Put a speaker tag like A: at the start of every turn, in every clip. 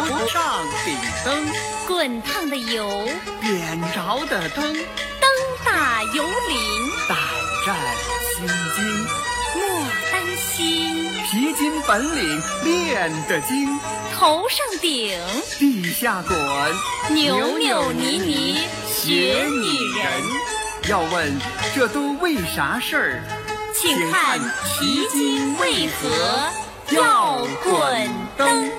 A: 头上顶灯，
B: 滚烫的油，
A: 点着的灯，
B: 灯打油淋，
A: 胆战心惊，
B: 莫担心，
A: 皮筋本领练得精，
B: 头上顶，
A: 地下滚，
B: 扭扭捏捏学女人。
A: 要问这都为啥事儿？
B: 请看皮筋为何要滚灯。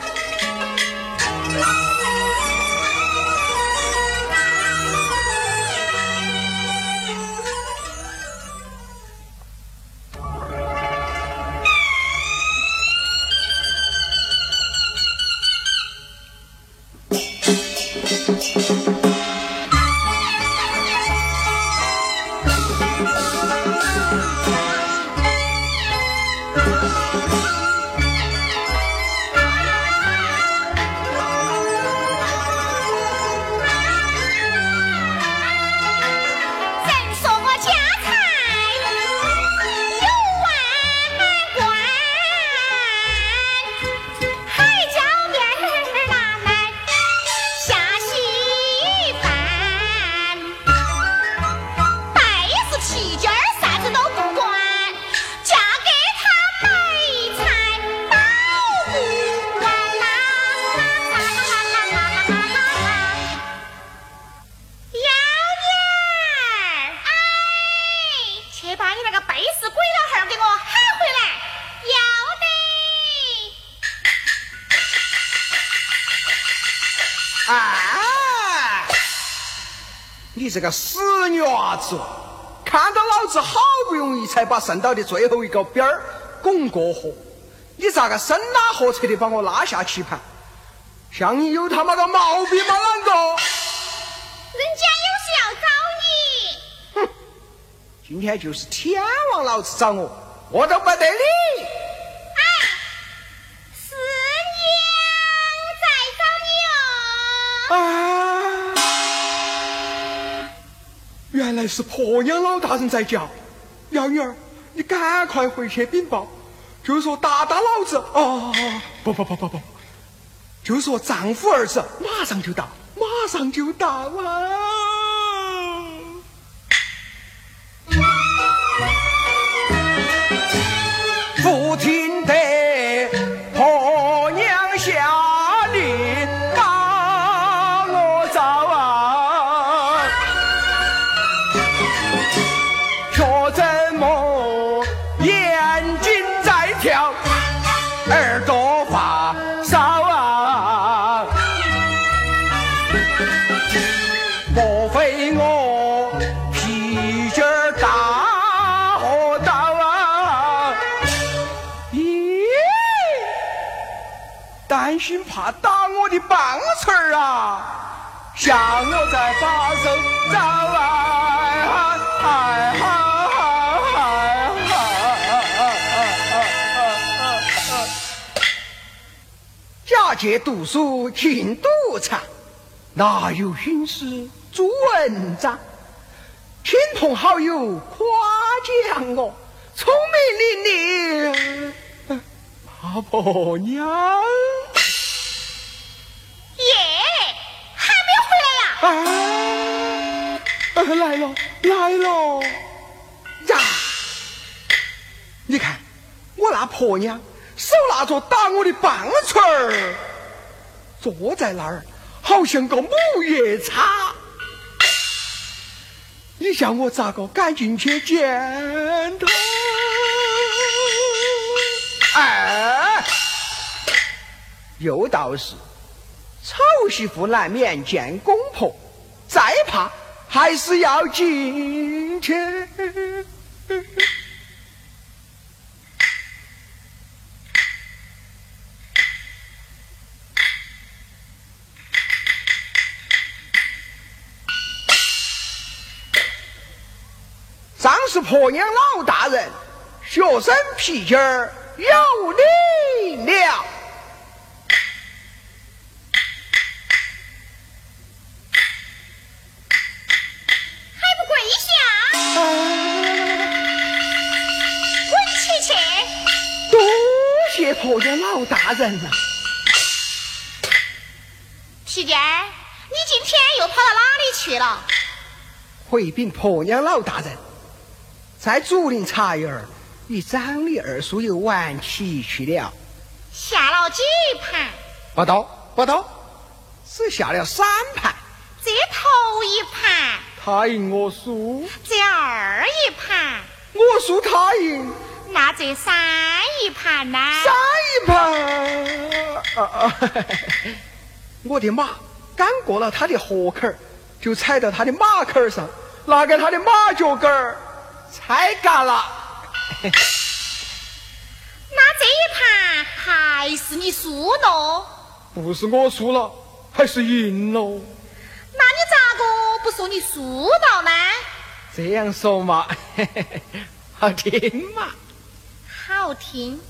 C: 这个死女娃子，看到老子好不容易才把剩到的最后一个边儿拱过河，你咋个生拉活扯的把我拉下棋盘？像你有他妈个毛病吗？啷个？
D: 人家有事要找
C: 你。哼，今天就是天王老子找我，我都不得理。原来是婆娘老大人在叫，幺女儿，你赶快回去禀报，就说大大老子。啊，不不不不不，就说丈夫儿子马上就到，马上就到啊。心怕打我的棒槌儿啊！向我在把手找啊！哎假借读书进赌场，哪有心思做文章？亲朋好友夸奖我聪明伶俐，八婆娘。啊！来了，来了！呀，你看我那婆娘手拿着打我的棒槌儿，坐在那儿好像个母夜叉。你叫我咋个赶进去见他？哎，有道是。丑媳妇难免见公婆，再怕还是要进去。张氏婆娘老大人，学生皮筋儿有礼了。婆家老大人呐，
D: 喜娟，你今天又跑到哪里去了？
C: 回禀婆娘老大人，在竹林茶园儿与张李二叔又玩棋去了。
D: 下了几盘？
C: 不到，不到，只下了三盘。
D: 这头一盘，
C: 他赢我输；
D: 这二一盘，
C: 我输他赢。
D: 那这三一盘呢？
C: 三一盘，啊啊！我的马赶过了他的河坎儿，就踩到他的马坎儿上，拿给他的马脚杆儿踩干了。
D: 那这一盘还是你输了？
C: 不是我输了，还是赢了？
D: 那你咋个不说你输了呢？
C: 这样说嘛，好听嘛？
D: 好听，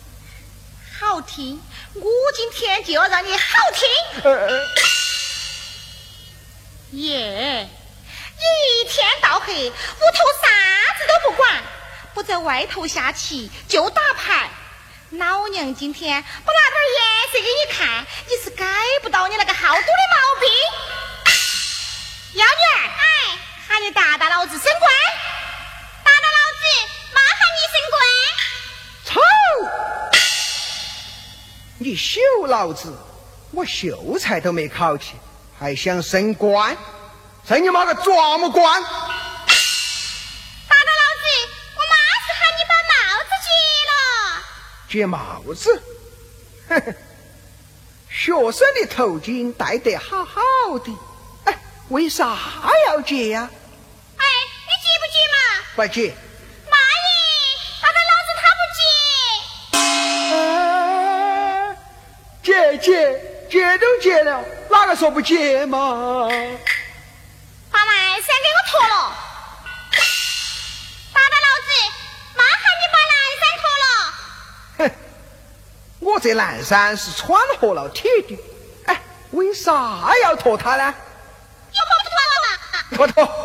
D: 好听！我今天就要让你好听。
C: 呃
D: 耶！一天到黑，屋头啥子都不管，不在外头下棋就打牌。老娘今天不拿点颜色给你看，你是改不到你那个好赌的毛病。幺女儿，哎，喊你大大老子升官，
C: 你秀老子，我秀才都没考起，还想升官？升你妈个抓么官！
D: 打打老子，我妈是喊你把帽子揭了。
C: 揭帽子？呵呵，学生的头巾戴得好好的，哎，为啥要揭呀？
D: 哎，你揭不揭嘛？
C: 不揭。揭。揭揭揭都结了，哪个说不结嘛？
D: 把蓝衫给我脱了！打打老子，妈喊你把蓝衫脱了。
C: 哼，我这蓝衫是穿合了铁的，哎，为啥要脱它呢？
D: 有不脱了嘛？
C: 脱脱。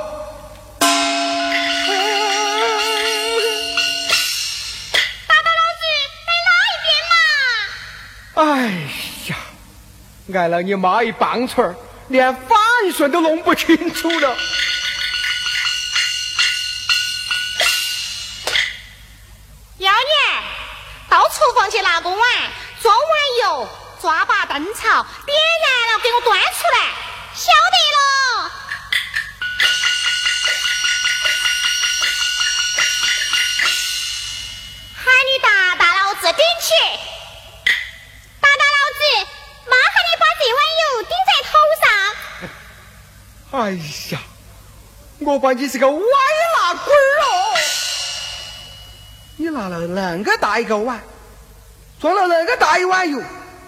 C: 挨了你妈一棒槌儿，连反顺都弄不清楚了。哎呀，我把你是个歪拿鬼儿哦！你拿了那个大一个碗，装了那个大一碗油，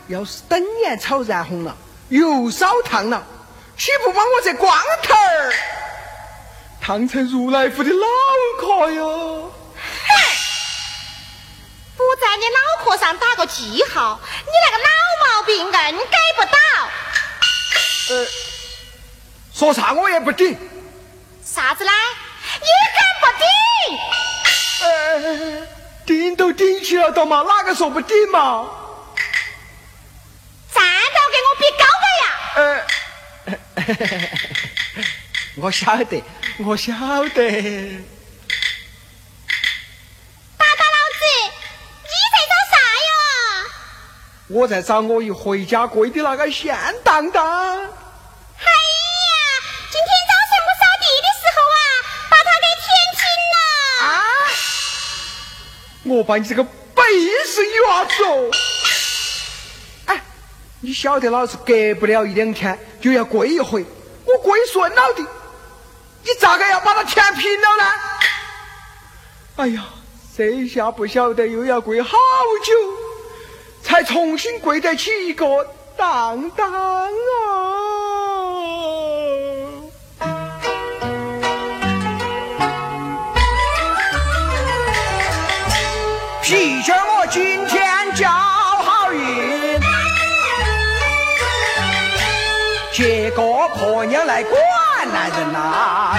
C: 要是等盐炒燃红了，油烧烫了，岂不把我这光头儿烫成如来佛的脑壳哟？
D: 不在你脑壳上打个记号，你那个老毛病硬改不到。
C: 呃，说啥我也不顶。
D: 啥子呢？也敢不顶？
C: 呃，顶都顶起了的嘛，哪个说不顶嘛？
D: 站到给我比高个
C: 呀！呃，我晓得，我晓得。我在找我一回家跪的那个线当当。
D: 我把
C: 你这个背是牙子哦！哎，你晓得老子隔不了一两天就要跪一回，我跪顺了的，你咋个要把它填平了呢？哎呀，这下不晓得又要跪好久。才重新跪得起一个当当啊！婆娘来管男人呐。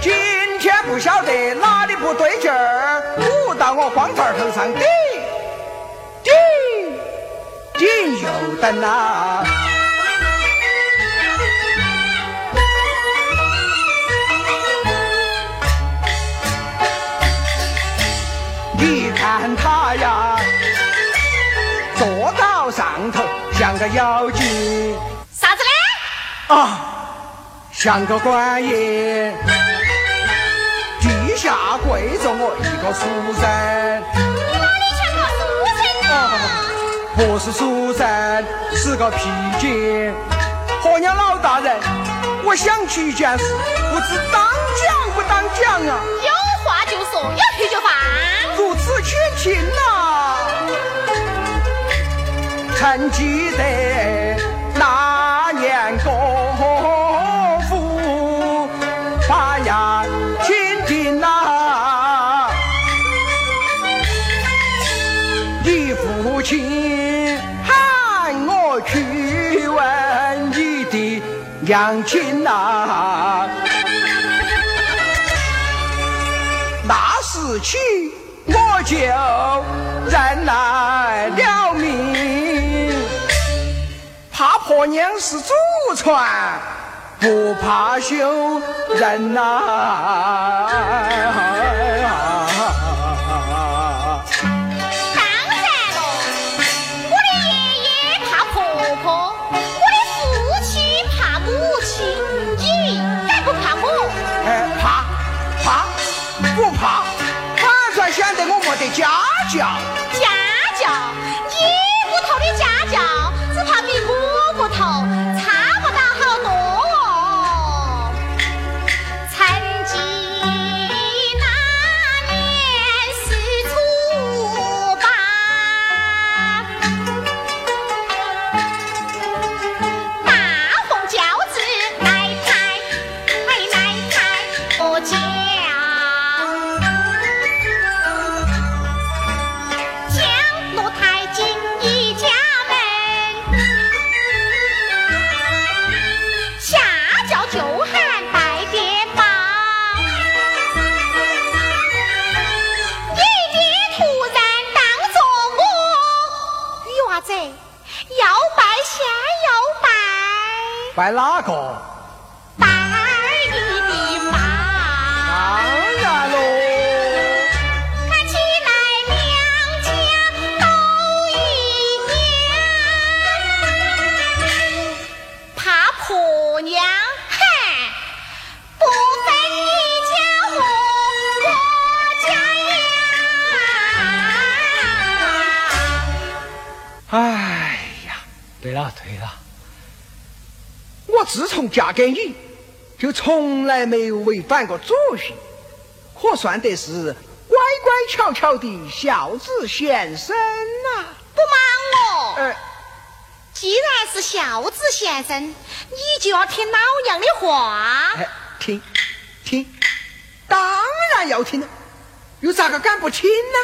C: 今天不晓得哪里不对劲儿。舞到我光头头上顶顶顶。点油灯啊！你看他呀，坐到上头像个妖精
D: 啥子嘞？
C: 啊，像个官爷，地下跪着我一个书生。
D: 哪里像个书生呢？
C: 不是书生，是个皮精。婆娘老大人，我想起一件事，不知当讲不当讲啊？
D: 有话就说，有
C: 曾记得那年国父把呀钦定呐，你父亲喊我去问你的娘亲呐。那时起我就怕婆娘是祖传，不怕羞人呐、
D: 当然了，我的爷爷怕婆婆，我的父亲怕母亲，你还不怕我？
C: 哎，怕怕不怕，反算显得我没得。家教，
D: 婆娘哼，不分你家和我家呀。
C: 哎呀，对了对了，我自从嫁给你，就从来没有违反过祖训，可算得是乖乖巧巧的孝子贤孙呐、
D: 不瞒我，
C: 呃，
D: 既然是孝子先生，你就要听老娘的话。
C: 哎，听听，当然要听了，又咋个敢不听呢？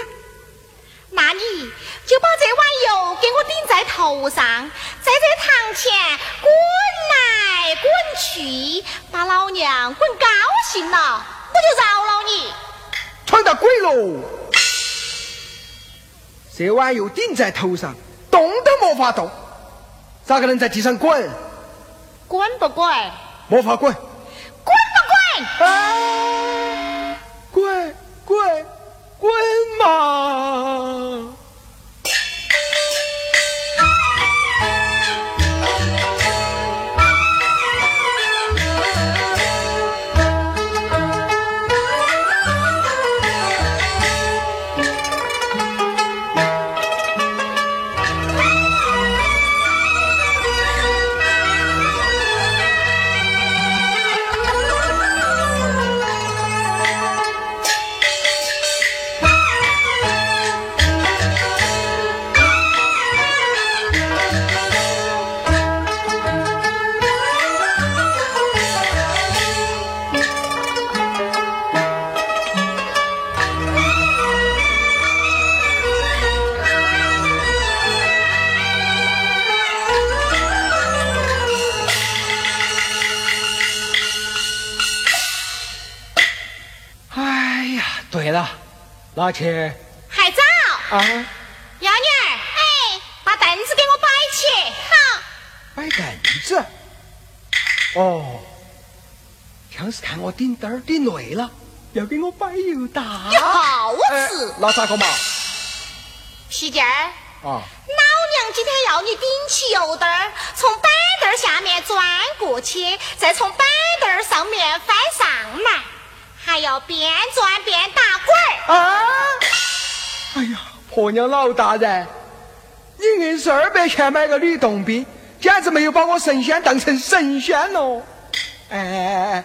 D: 那你就把这碗油给我顶在头上，在这堂前滚来滚去，把老娘滚高兴了，我就饶了你。
C: 闯到鬼喽！这碗又顶在头上，动都没法动，咋个能在地上滚？
D: 滚不滚？
C: 没法滚。
D: 滚不滚？
C: 啊！滚滚滚嘛！拿去
D: 还早。
C: 啊！
D: 幺女儿，哎，把凳子给我摆起，好
C: 摆凳子。哦，像是看我顶灯儿顶累了，要给我摆油打。
D: 好事，
C: 那咋个嘛？
D: 皮筋儿。
C: 啊。
D: 老娘今天要你顶起油灯儿，从板凳下面钻过去，再从板凳上面翻上来，还要边钻边打滚
C: 儿。啊！哎呀，婆娘老大人，你硬是二百钱买个女洞宾。简直没有把我神仙当成神仙喽！哎哎哎，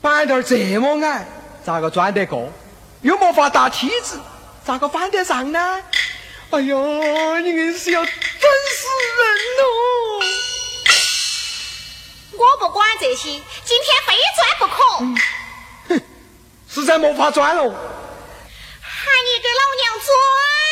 C: 板凳这么矮，咋个钻得过？又没法搭梯子，咋个翻得上呢？哎呦，你硬是要整死人喽！
D: 我不管这些，今天非钻不可。
C: 哼，实在没法转了。
D: 喊你给老娘
C: 转！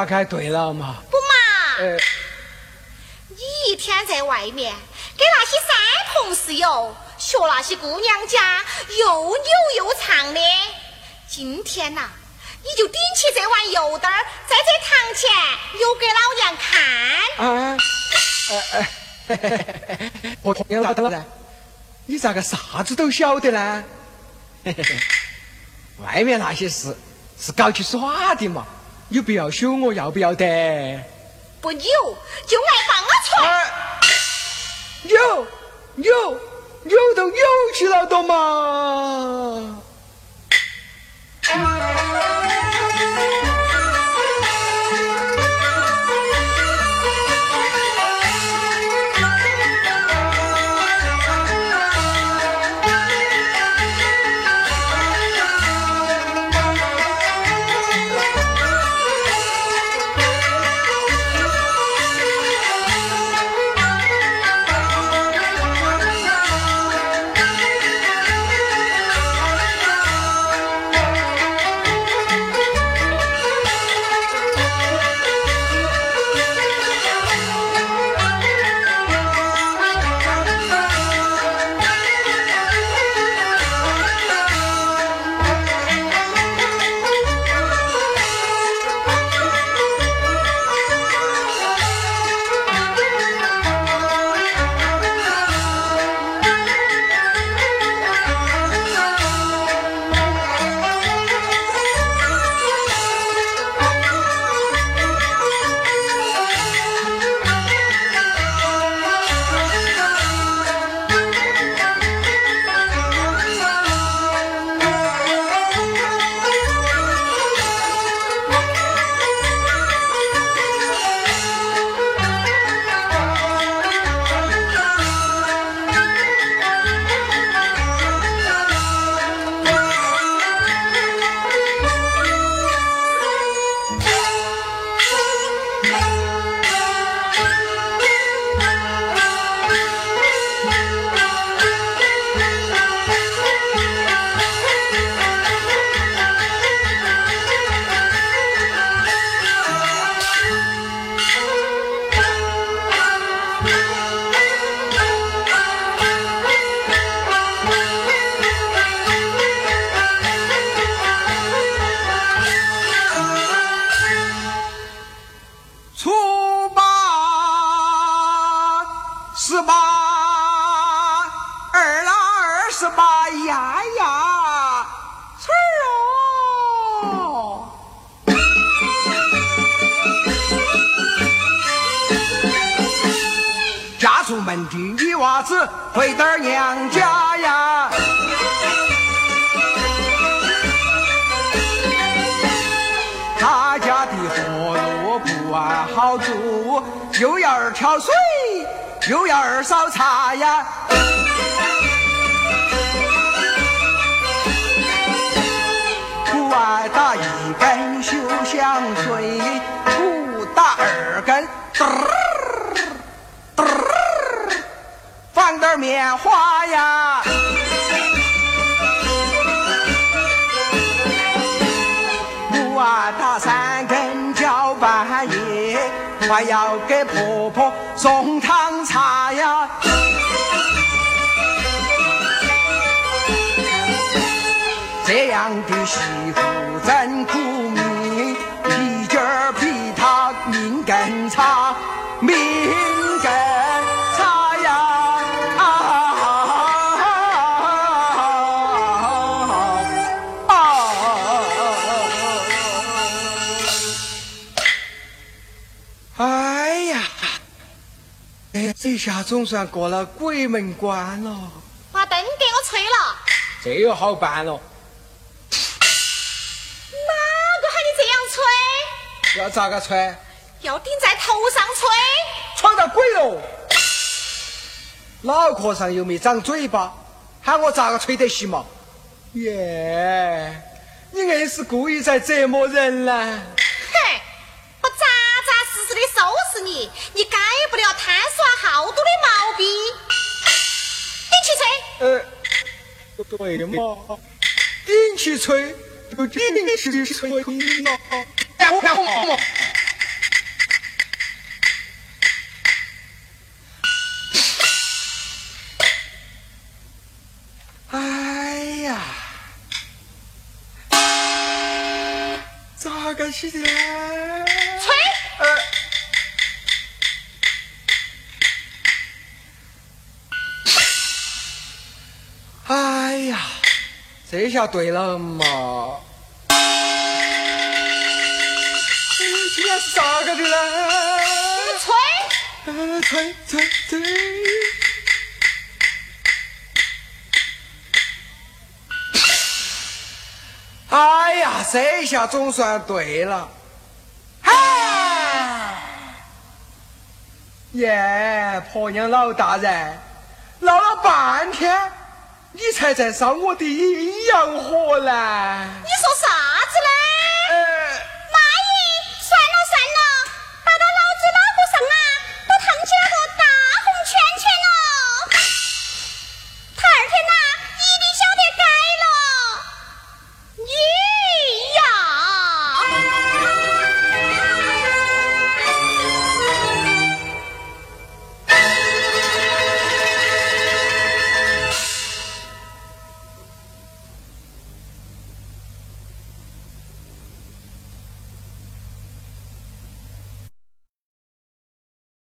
C: 下开对了嘛？
D: 不嘛？你一天在外面跟那些三同事哟，学那些姑娘家又扭又唱的。今天呐，你就顶起这碗油灯儿，在这堂前又给老
C: 娘看。啊！哎哎，我同样老头子，你咋个啥子都晓得呢？外面那些事是搞去耍的嘛？你不要羞我，要不要得？
D: 不扭就爱放我船。
C: 扭扭扭都扭起来的嘛。又要儿烧茶呀。不爱打一根绣香水，不打二根，嘚儿嘚儿，放点棉花呀。不爱打三根叫半还要给婆婆送汤茶呀。这样的媳妇真苦命，皮筋儿比她命更差，命下总算过了鬼门关了，
D: 把灯给我吹了。
C: 这又好办了。
D: 哪个喊你这样吹？
C: 要咋个吹？
D: 要顶在头上吹。
C: 闯到鬼喽！脑壳上又没长嘴巴，喊我咋个吹得行嘛？耶，你硬是故意在折磨人呢！呃，对嘛，顶起吹就顶起吹嘛。哎，我看我我。哎呀，咋个起的这下对了嘛！今天是咋个的呢？
D: 吹。
C: 呃，吹吹吹！哎呀，这下总算对了。嗨！耶，婆娘老大人，闹了半天，你才在烧我的阴阳火呢。
D: 你说啥？